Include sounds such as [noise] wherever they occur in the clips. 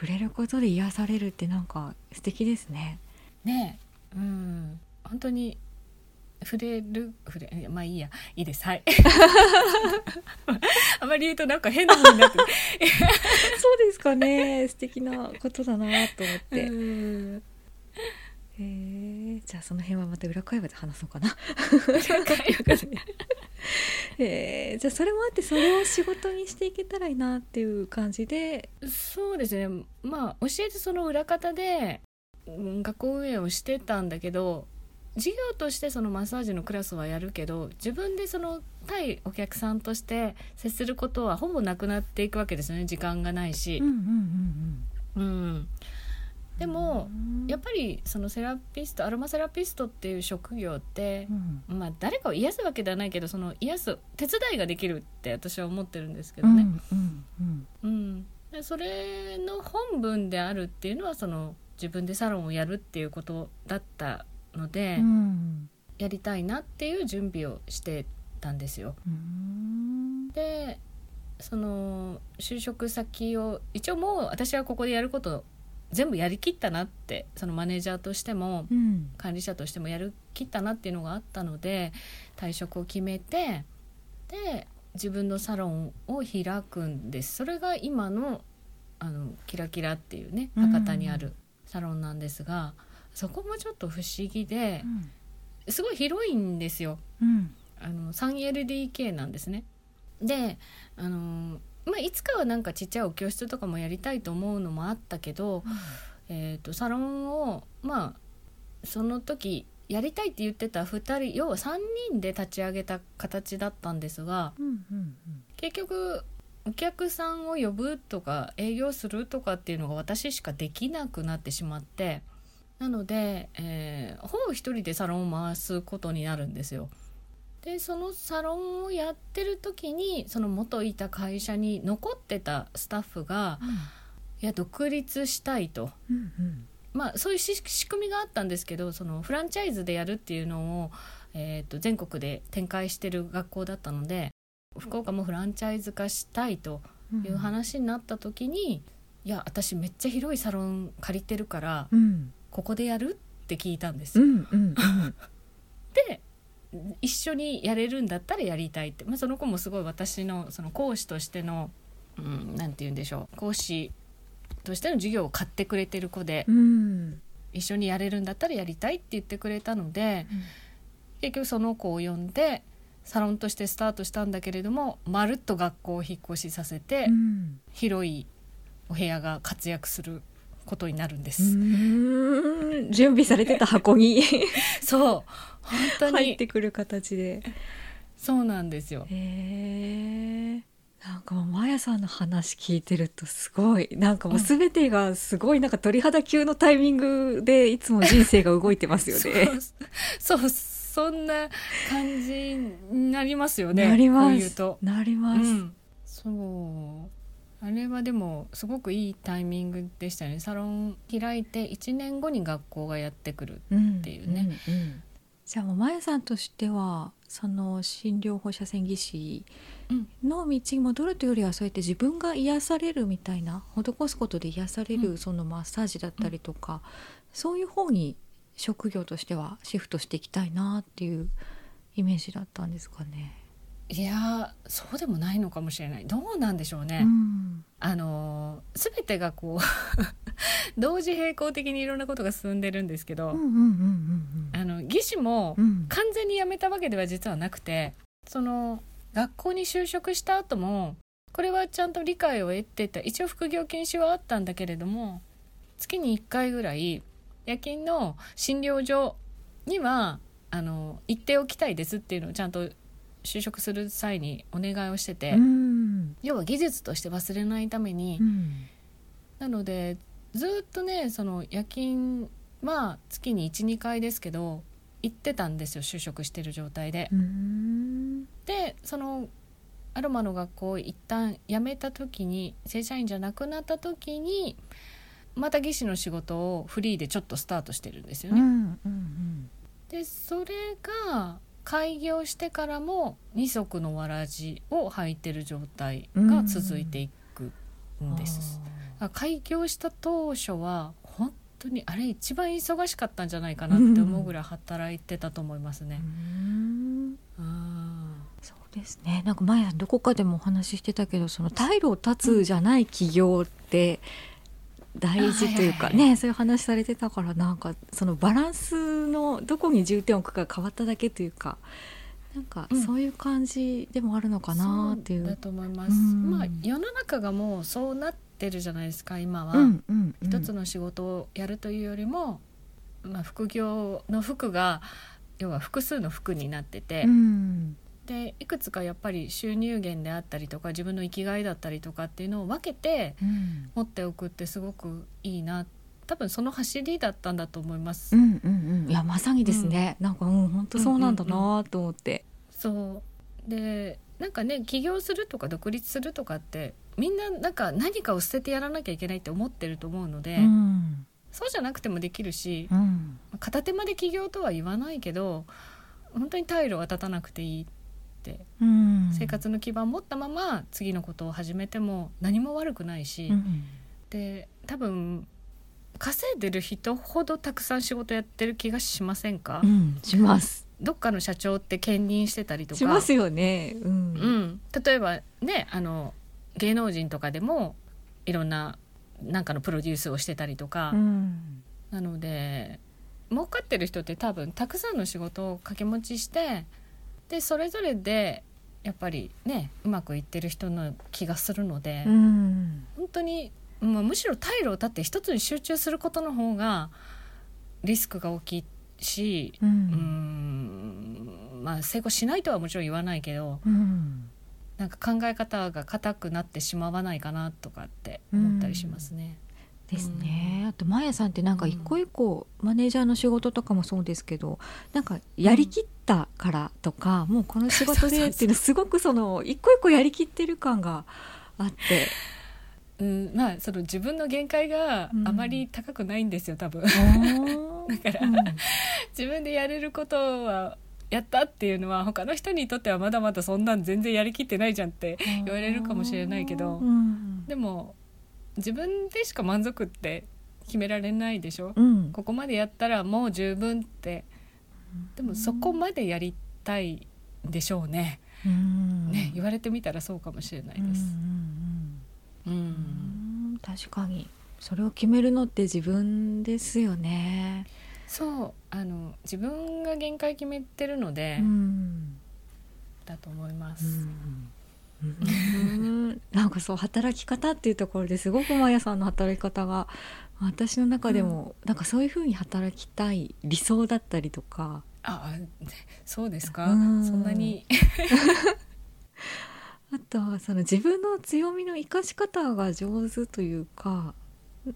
触れることで癒されるってなんか素敵ですね。ねうん。本当に触れる触れまあいいや。いいです。はい。[laughs] あまり言うとなんか変な風になって [laughs] そうですかね。素敵なことだなと思って。うんえー、じゃあその辺はまた裏会話で話そうかな。え [laughs] ー、じゃあそれもあってそれを仕事にしていけたらいいなっていう感じで。そうですねまあ教えてその裏方でうん学校運営をしてたんだけど授業としてそのマッサージのクラスはやるけど自分でその対お客さんとして接することはほぼなくなっていくわけですよね時間がないし。うんうんうんうん、でうん。もやっぱぱりそのセラピストアロマセラピストっていう職業ってう、ん。まあ誰かを癒すわけではないけどその癒す手伝いができるって私は思ってるんですけどね。うんうんでそれの本文であるっていうのはその自分でサロンをやるっていうことだったので、うん。やりたいなっていう準備をしてたんですよ。うん。でその就職先を一応もう私はここでやること全部やりきったなってそのマネージャーとしてもうん。管理者としてもやるきったなっていうのがあったので退職を決めてで自分のサロンを開くんです。それが今のあのキラキラっていうねうん。博多にあるサロンなんですが、そこもちょっと不思議でうん。すごい広いんですよ。うん。あの 3LDK なんですね。であのまあ、いつかはなんかちっちゃいお教室とかもやりたいと思うのもあったけど、えー、とサロンをまあその時やりたいって言ってた2人要は3人で立ち上げた形だったんですがうんうん結局お客さんを呼ぶとか営業するとかっていうのが私しかできなくなってしまってなので、えーほぼ一人でサロンを回すことになるんですよ。でそのサロンをやってる時にその元いた会社に残ってたスタッフがいや独立したいと。うんうん。まあ、そういうし仕組みがあったんですけどそのフランチャイズでやるっていうのを、えー、と全国で展開してる学校だったので福岡もフランチャイズ化したいとうんいう話になった時に、いや私めっちゃ広いサロン借りてるからうん。ここでやる？って聞いたんです。よ。うんうん一緒にやれるんだったらやりたいって、まあ、その子もすごい私のその講師としての、うん、なんて言うんでしょう。講師としての授業を買ってくれてる子で。うん。一緒にやれるんだったらやりたいって言ってくれたので結局その子を呼んでサロンとしてスタートしたんだけれどもまるっと学校を引っ越しさせて、うん。広いお部屋が活躍することになるんでうす。準備されてた箱に [laughs] そう本当に入ってくる形で。そうなんですよ。へえ。なんかもうマヤさんの話聞いてるとすごいなんかもう全てがすごいなんか鳥肌級のタイミングでいつも人生が動いてますよね。[laughs] そうそんな感じになりますよね。なりますこう言うと。なります。うん、そうあれはでもすごくいいタイミングでしたねサロン開いて1年後に学校がやってくるうんっていうね。うんうんじゃあもうマヤさんとしてはその診療放射線技師の道に戻るというよりはそうやって自分が癒されるみたいな施すことで癒されうるそのマッサージだったりとか、そういう方に職業としてはシフトしていきたいなっていうイメージだったんですかね。いやーそうでもないのかもしれない。どうなんでしょうね。うん。あのー全てがこう [laughs] 同時並行的にいろんなことが進んでるんですけど、技師もうんうん完全に辞めたわけでは実はなくてその学校に就職した後もこれはちゃんと理解を得てた。一応副業禁止はあったんだけれども月に1回ぐらい夜勤の診療所にはあの行っておきたいですっていうのをちゃんと就職する際にお願いをしてて、うん要は技術として忘れないために、うんなのでずっとねその夜勤は月に12回ですけど行ってたんですよ就職してる状態で。うんでそのアロマの学校を一旦辞めた時に正社員じゃなくなった時にまた技師の仕事をフリーでちょっとスタートしてるんですよね。うんうんでそれが開業してからも二足のわらじを履いてる状態が続いていくんです。開業した当初は本当にあれ一番忙しかったんじゃないかなって思うぐらい働いてたと思いますね。そうですねなんか前どこかでもお話ししてたけどその退路を断つじゃない企業って大事というかね、そういう話されてたからなんかそのバランスのどこに重点を置くか変わっただけというかなんかそういう感じでもあるのかなっていう。うん、だと思います。まあ世の中がもうそうなってるじゃないですか今は、うんうんうん、一つの仕事をやるというよりも、まあ、副業の服が要は複数の服になってて、うん、でいくつかやっぱり収入源であったりとか自分の生きがいだったりとかっていうのを分けて持っておくってすごくいいな。多分その走りだったんだと思います。うんうんうん、いやまさにですね、うん、なんかうん本当そうなんだなと思って。うんうんうん、そう。でなんかね起業するとか独立するとかってみんななんか何かを捨ててやらなきゃいけないって思ってると思うので、うん、そうじゃなくてもできるし、うん、片手間で起業とは言わないけど本当に退路は立たなくていい。って、うん、生活の基盤を持ったまま次のことを始めても何も悪くないし、で多分稼いでる人ほどたくさん仕事やってる気がしませんか、します。どっかの社長って兼任してたりとか。しますよね、うん、うん、例えばねあの芸能人とかでもいろんななんかのプロデュースをしてたりとか、うん、なので儲かってる人って多分たくさんの仕事を掛け持ちしてでそれぞれでやっぱりねうまくいってる人の気がするので、うん、本当に、まあ、むしろ退路を立って一つに集中することの方がリスクが大きいし、うん、うんまあ成功しないとはもちろん言わないけど、うん、なんか考え方が硬くなってしまわないかなとかって思ったりしますね。うん、ですね、あとマヤさんってなんか一個一個、マネージャーの仕事とかもそうですけどなんかやりきったからとか、もうこの仕事でっていうのすごくその [laughs] 一個一個やりきってる感があって。うん、まあその自分の限界があまり高くないんですよ、多分。[laughs] だから、うん、自分でやれることはやったっていうのは他の人にとってはまだまだそんなん全然やりきってないじゃんって言われるかもしれないけど、うん、でも自分でしか満足って決められないでしょ、うん、ここまでやったらもう十分って。でもそこまでやりたいでしょうね、うん、ね言われてみたらそうかもしれないです。うん、確かに。それを決めるのって自分ですよね。そう。あの自分が限界決めてるので、うん、だと思います。うん、なんかそう働き方っていうところですごくマヤさんの働き方が私の中でも、なんかそういうふうに働きたい理想だったりとか。あそうですか、うん、そんなに？[laughs] あとはその自分の強みの生かし方が上手というか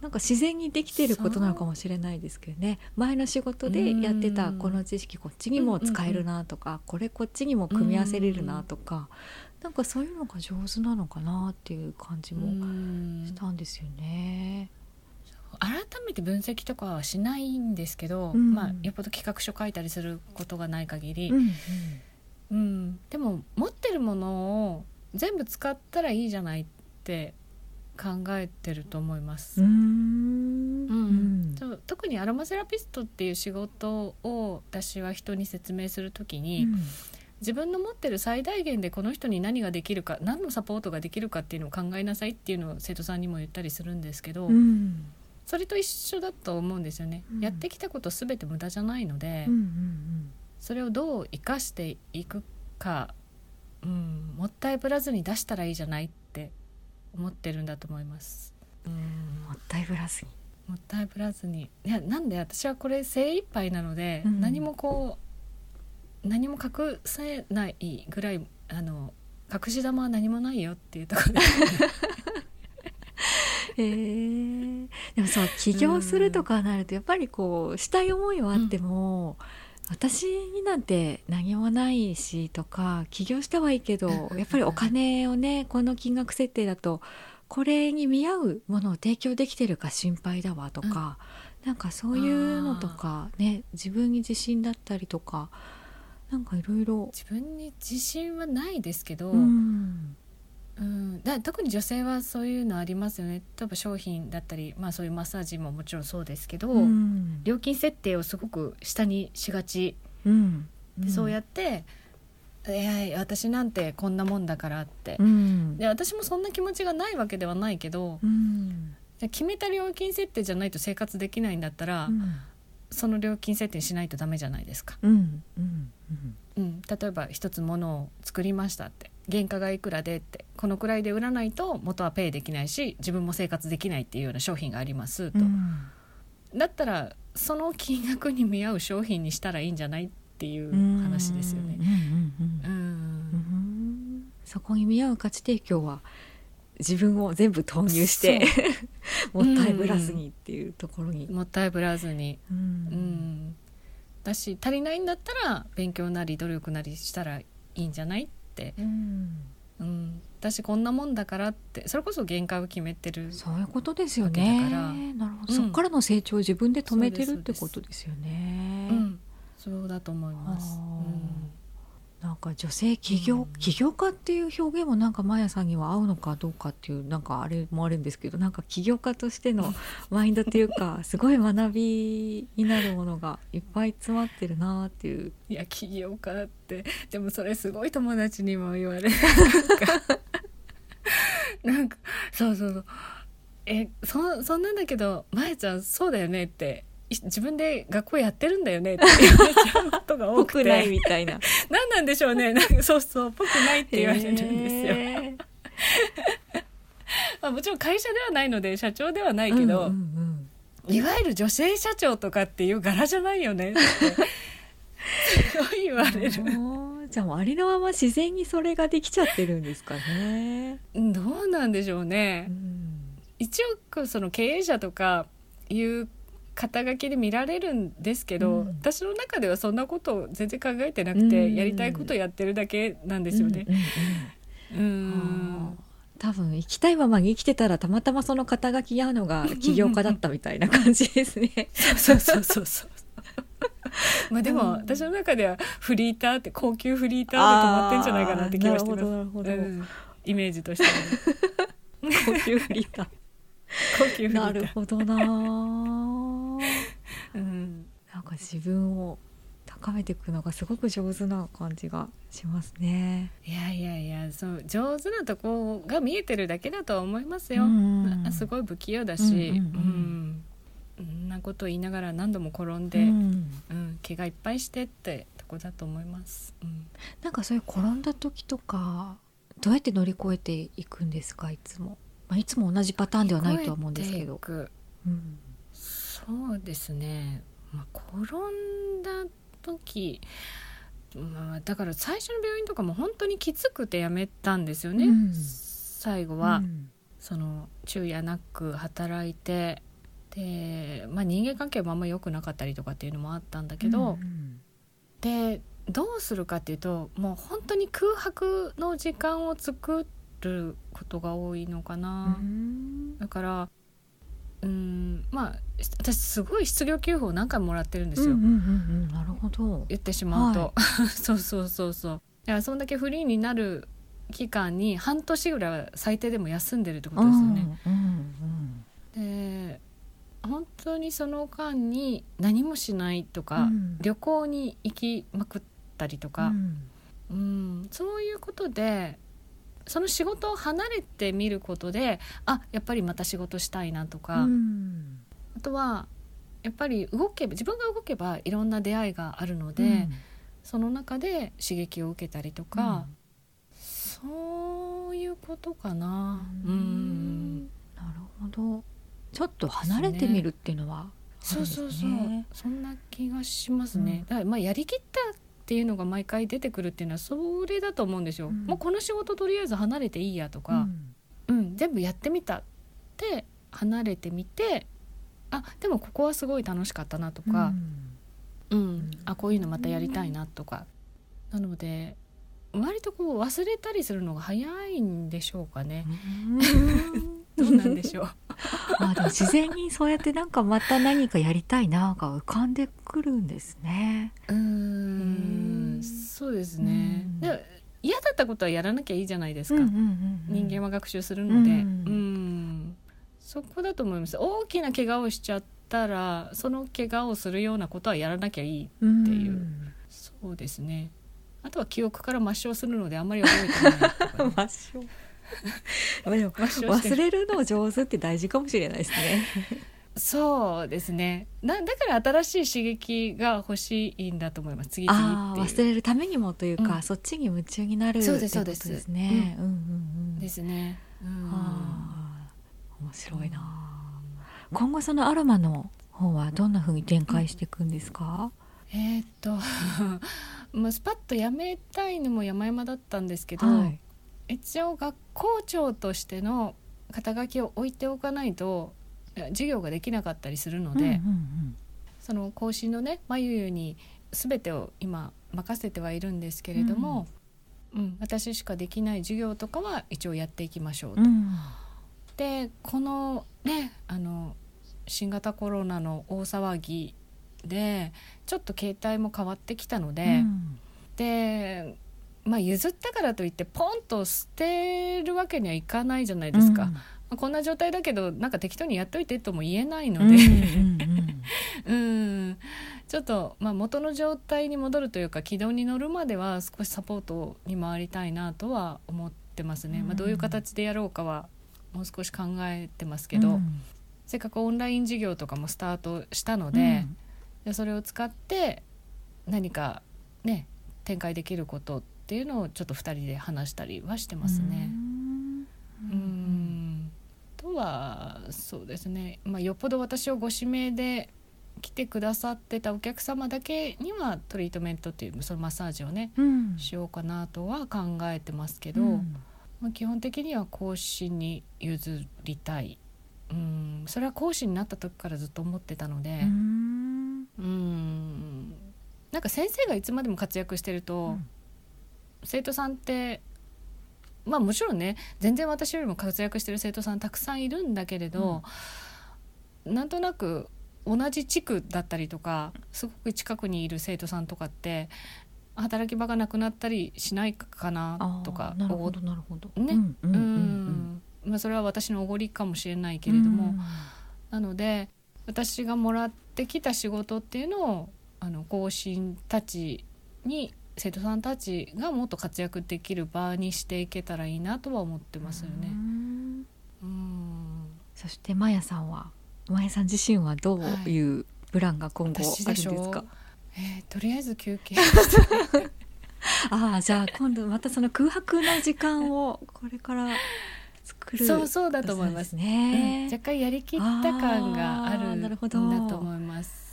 なんか自然にできてることなのかもしれないですけどね。前の仕事でやってたこの知識こっちにも使えるなとか、これこっちにも組み合わせれるなとか、なんかそういうのが上手なのかなっていう感じもしたんですよね。改めて分析とかはしないんですけど、うん、まあ、よっぽど企画書書いたりすることがない限り、うん、うん、でも持ってるものを全部使ったらいいじゃないって考えてると思います。うん。うん。特にアロマセラピストっていう仕事を私は人に説明する時に、うん、自分の持ってる最大限でこの人に何ができるか何のサポートができるかっていうのを考えなさいっていうのを生徒さんにも言ったりするんですけど、うん、それと一緒だと思うんですよね。うん、やってきたこと全て無駄じゃないので、それをどう生かしていくか、うん、もったいぶらずに出したらいいじゃないって思ってるんだと思います。うんもったいぶらずに。もったいぶらずに。いやなんで私はこれ精一杯なので、うん、何もこう何も隠せないぐらいあの隠し玉は何もないよっていうところで。[laughs] えー、でもそう起業するとかなるとやっぱりこうしたい思いはあっても、うん、私になんて何もないしとか起業したはいいけどやっぱりお金をね [laughs] この金額設定だとこれに見合うものを提供できてるか心配だわとか、うん、なんかそういうのとかね自分に自信だったりとかなんかいろいろ。自分に自信はないですけど、うん、うん、だ特に女性はそういうのありますよね。例えば商品だったり、まあ、そういうマッサージももちろんそうですけど、うん。料金設定をすごく下にしがち。うん。でそうやって「いやいや私なんてこんなもんだから」って、うん。で私もそんな気持ちがないわけではないけどうん。じ決めた料金設定じゃないと生活できないんだったら、うん。その料金設定しないとダメじゃないですか。うん。うん。うん、例えば一つものを作りましたって原価がいくらでってこのくらいで売らないと元はペイできないし自分も生活できないっていうような商品がありますと、うん。だったらその金額に見合う商品にしたらいいんじゃないっていう話ですよね。うん。うんうんううん。ん。そこに見合う価値提供は自分を全部投入して [laughs] もったいぶらずにっていうところに。もったいぶらずに、ううん。ん、だし足りないんだったら勉強なり努力なりしたらいいんじゃないって、うん。うん、私こんなもんだからってそれこそ限界を決めてるそういうことですよね。だから。なるほど、うん。そこからの成長を自分で止めてるってことですよね。うん、そうだと思います。うんなんか女性起業、うん。起業家っていう表現もなんかマヤさんには合うのかどうかっていうなんかあれもあるんですけどなんか起業家としての [laughs] マインドっていうかすごい学びになるものがいっぱい詰まってるなっていう。いや起業家ってでもそれすごい友達にも言われる。なんかそうそうそう。えそそんなんだけどまやちゃんそうだよねってい自分で学校やってるんだよねって言われちゃうことが多く僕ないてみたいな。[laughs] 何なんでしょうねなんかそうそうぽくないって言われるんですよ、[laughs] まあ、もちろん会社ではないので社長ではないけど、うんうんいわゆる女性社長とかっていう柄じゃないよねって [laughs] すごい言われる。うんじゃあもうありのまま自然にそれができちゃってるんですかね。どうなんでしょうね。うん一応その経営者とかいう肩書きで見られるんですけど、うん私の中ではそんなことを全然考えてなくて、うんやりたいことやってるだけなんですよね。うん多分生きたいままに生きてたらたまたまその肩書きに合うのが起業家だったみたいな感じですね。そうそうそうそう。[laughs] まあでも、うん私の中ではフリーターって高級フリーターで止まってんじゃないかなって気がしてます。なるほどなるほどうんイメージとして [laughs] 高級フリーター。[laughs] 高級フリーター。なるほどななんか自分を高めていくのがすごく上手な感じがしますね。いやいやいやそう上手なとこが見えてるだけだとは思いますよ、うん。あすごい不器用だし、うんうんうん。なこと言いながら何度も転んで、ううん。ん怪我いっぱいしてってとこだと思います、うん。なんかそういう転んだ時とかどうやって乗り越えていくんですか？いつも、まあ、いつも同じパターンではないとは思うんですけど。うん。そうですね、まあ、転んだ時、まあ、だから最初の病院とかも本当にきつくてやめたんですよね、うん。最後は。うん。その昼夜なく働いてで、まあ、人間関係もあんま良くなかったりとかっていうのもあったんだけど、うんでどうするかっていうともう本当に空白の時間を作ることが多いのかうな。ん。だからうんまあ私すごい失業給付を何回ももらってるんですよ、うんうんうんうんなるほど。言ってしまうと、[laughs] そうそうそうそう。だからそんだけフリーになる期間に半年ぐらいは最低でも休んでるってことですよね。うんうんで本当にその間に何もしないとか、うん。旅行に行きまくったりとうか、ん。うんそういうことでその仕事を離れてみることであやっぱりまた仕事したいなとか、うん。あとはやっぱり動けば自分が動けばいろんな出会いがあるので、うん。その中で刺激を受けたりとか、そういうことかな。ううん。んなるほど。ちょっと離れてみるっていうのはそうそうそう、そんな気がしますね、うん。だからまあやりきったっていうのが毎回出てくるっていうのはそれだと思うんですよ、うん。もうこの仕事とりあえず離れていいやとうか、ん。うん全部やってみたって離れてみてあでもここはすごい楽しかったなとか、うん。あこういうのまたやりたいなとか、なので割とこう忘れたりするのが早いんでしょうかね、どうなんでしょう。[laughs] まあでも自然にそうやってなんかまた何かやりたいなが浮かんでくるんですね。うん。んそうですね。うん。で嫌だったことはやらなきゃいいじゃないですか、人間は学習するので、ううんん。そこだと思います。大きな怪我をしちゃったらその怪我をするようなことはやらなきゃいいうんっていう。そうですね。あとは記憶から抹消するのであんまり覚えてないとかね。[laughs] 抹消 [laughs] 忘れるの上手って大事かもしれないですね。そうですねなだから新しい刺激が欲しいんだと思います次々って忘れるためにもというか、うんそっちに夢中になるそうですそうですね。うんうんうん。ですね、うんはあ面白いな。今後そのアロマの方はどんな風に展開していくんですか？えーっと [laughs] もうスパッとやめたいのも山々だったんですけど、はい。一応学校長としての肩書きを置いておかないとえ授業ができなかったりするので、うんうんその講師のねまゆゆに全てを今任せてはいるんですけれども、うん私しかできない授業とかは一応やっていきましょうと。うん。うんでこのねあの新型コロナの大騒ぎでちょっと携帯も変わってきたので、うんでまあ譲ったからといってポンと捨てるわけにはいかないじゃないですか、まあこんな状態だけどなんか適当にやっといてとも言えないのうんうんで、うん。[laughs] うん。ちょっと、まあ、元の状態に戻るというか軌道に乗るまでは少しサポートに回りたいなとは思ってますね、まあ、どういう形でやろうかはもう少し考えてますけど、うん。せっかくオンライン授業とかもスタートしたので,、でそれを使って何かね展開できることっていうのをちょっと2人で話したりはしてますね。うん。とはそうですね、まあ、よっぽど私をご指名で来てくださってたお客様だけにはトリートメントっていうそのマッサージをねうん。しようかなとは考えてますけど、うん。まあ、基本的には講師に譲りたい。うん。それは講師になった時からずっと思ってたので、うん。うん。なんか先生がいつまでも活躍してると、うん生徒さんってまあもちろんね全然私よりも活躍してる生徒さんたくさんいるんだけれど、なんとなく同じ地区だったりとかすごく近くにいる生徒さんとかって働き場がなくなったりしないかなとかなるほどなるほど。ね。ううんうんうん。ん。まあ、それは私のおごりかもしれないけれども、なので私がもらってきた仕事っていうのをあの後進たちに生徒さんたちがもっと活躍できる場にしていけたらいいなとは思ってますようね。んうん。そしてマヤさんはマヤさん自身はどういうプランが今後あるんですしょか、えーとりあえず休憩 [laughs] ああじゃあ今度またその空白の時間をこれから作るそうそうだと思いますね、うん。若干やりきった感があるんだと思います。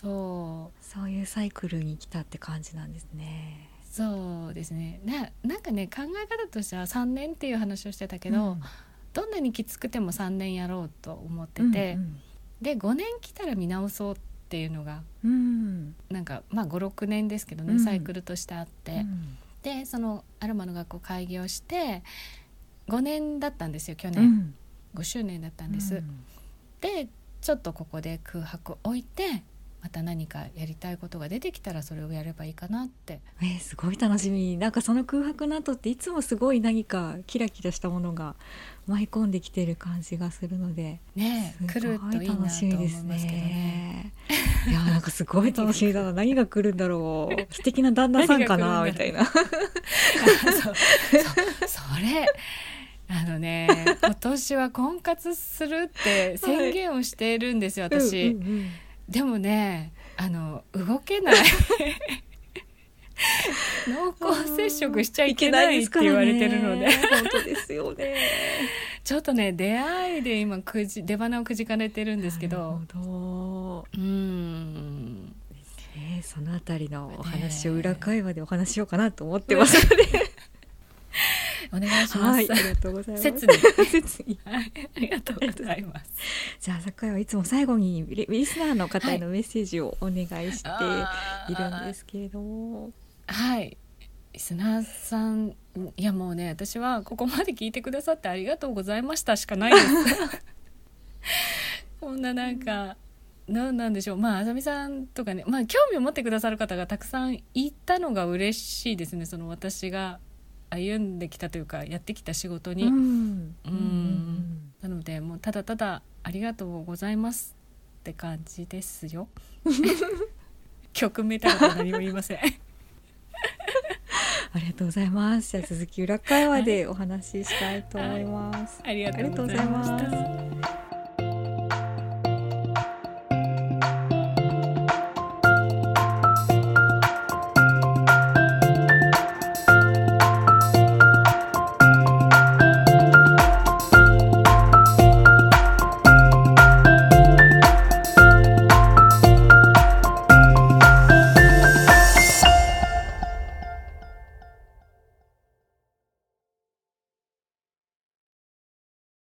そう。そういうサイクルに来たって感じなんですね。そうですね。ななんかね考え方としては3年っていう話をしてたけど、うん。どんなにきつくても3年やろうと思ってて、うんで5年来たら見直そうっていうのがうん。なんかまあ56年ですけどね、うん。サイクルとしてあって、うん。でそのアロマの学校開業して5年だったんですよ去年、うん。5周年だったんです。うん。でちょっとここで空白を置いてまた何かやりたいことが出てきたらそれをやればいいかなって。えーすごい楽しみ。なんかその空白の後っていつもすごい何かキラキラしたものが舞い込んできてる感じがするので。ねす来るといいなと楽しみで思いますすけどね。ね。いやなんかすごい楽しみだな。何が来るんだろう。素敵な旦那さんかなみたいな。[laughs] そそれあのね [laughs] 今年は婚活するって宣言をしているんですよ、私、うんうんうんでもねあの動けない。[laughs] 濃厚接触しちゃいけないって言われてるので。本当ですよね。ちょっとね出会いで今くじ出花をくじかれてるんですけど。うーんね。そのあたりのお話を裏会話でお話ししようかなと思ってますので。[laughs] お願いします、はい、ありがとうございます。切に切に。はい、ありがとうございます。じゃあ酒井はいつも最後にリリスナーの方へのメッセージをお願いしているんですけれども。はい。リスナーさん、いやもうね、私はここまで聞いてくださってありがとうございましたしかないです。こんななんか。なんなんでしょうまああさみさんとかねまあ興味を持ってくださる方がたくさんいたのが嬉しいですねその私が歩んできたというかやってきた仕事に、うん。うん。なのでもうただただありがとうございますって感じですよ。[laughs] 曲名たら何も言いません。ありがとうございます。じゃあ続き裏会話でお話ししたいと思います。ありがとうございました